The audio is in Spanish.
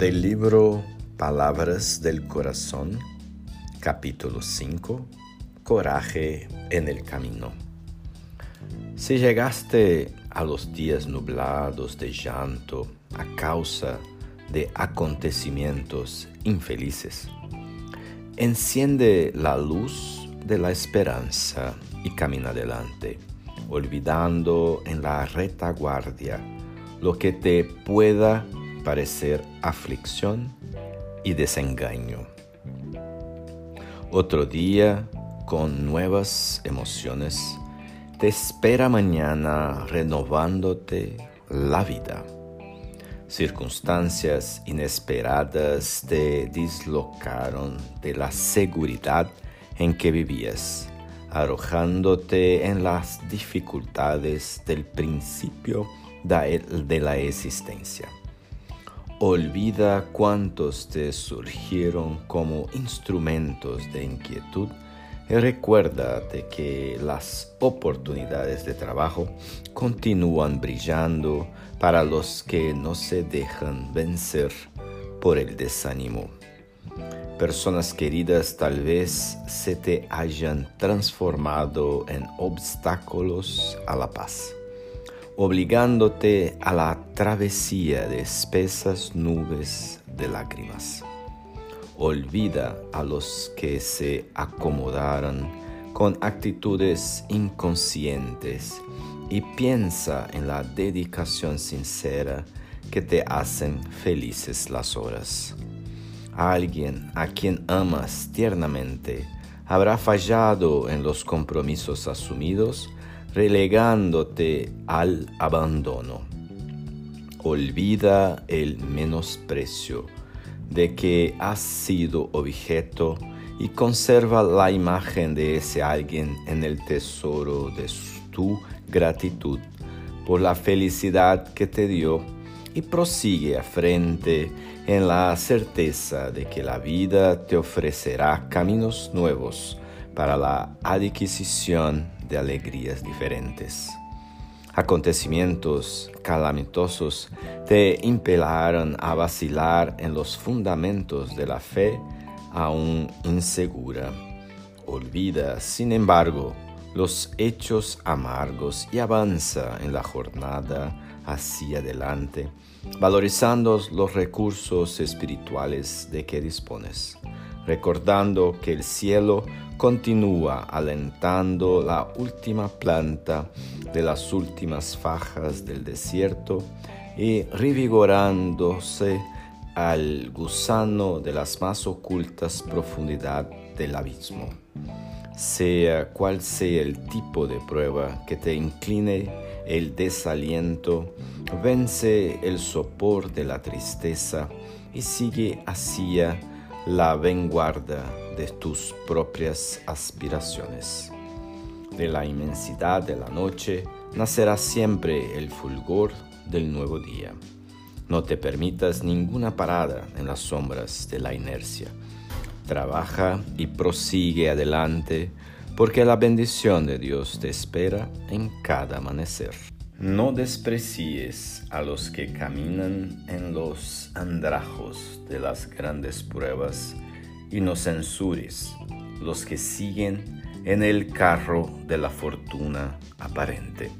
Del libro Palabras del Corazón, capítulo 5, Coraje en el Camino. Si llegaste a los días nublados de llanto a causa de acontecimientos infelices, enciende la luz de la esperanza y camina adelante, olvidando en la retaguardia lo que te pueda parecer aflicción y desengaño. Otro día, con nuevas emociones, te espera mañana renovándote la vida. Circunstancias inesperadas te dislocaron de la seguridad en que vivías, arrojándote en las dificultades del principio de la existencia. Olvida cuántos te surgieron como instrumentos de inquietud y recuérdate que las oportunidades de trabajo continúan brillando para los que no se dejan vencer por el desánimo. Personas queridas tal vez se te hayan transformado en obstáculos a la paz obligándote a la travesía de espesas nubes de lágrimas. Olvida a los que se acomodaron con actitudes inconscientes y piensa en la dedicación sincera que te hacen felices las horas. Alguien a quien amas tiernamente habrá fallado en los compromisos asumidos relegándote al abandono. Olvida el menosprecio de que has sido objeto y conserva la imagen de ese alguien en el tesoro de tu gratitud por la felicidad que te dio y prosigue a frente en la certeza de que la vida te ofrecerá caminos nuevos para la adquisición de alegrías diferentes. Acontecimientos calamitosos te impelaron a vacilar en los fundamentos de la fe aún insegura. Olvida, sin embargo, los hechos amargos y avanza en la jornada hacia adelante, valorizando los recursos espirituales de que dispones, recordando que el cielo continúa alentando la última planta de las últimas fajas del desierto y revigorándose al gusano de las más ocultas profundidades del abismo. Sea cual sea el tipo de prueba que te incline el desaliento, vence el sopor de la tristeza y sigue hacia la vanguardia de tus propias aspiraciones. De la inmensidad de la noche nacerá siempre el fulgor del nuevo día. No te permitas ninguna parada en las sombras de la inercia. Trabaja y prosigue adelante porque la bendición de Dios te espera en cada amanecer. No desprecies a los que caminan en los andrajos de las grandes pruebas y no censures los que siguen en el carro de la fortuna aparente.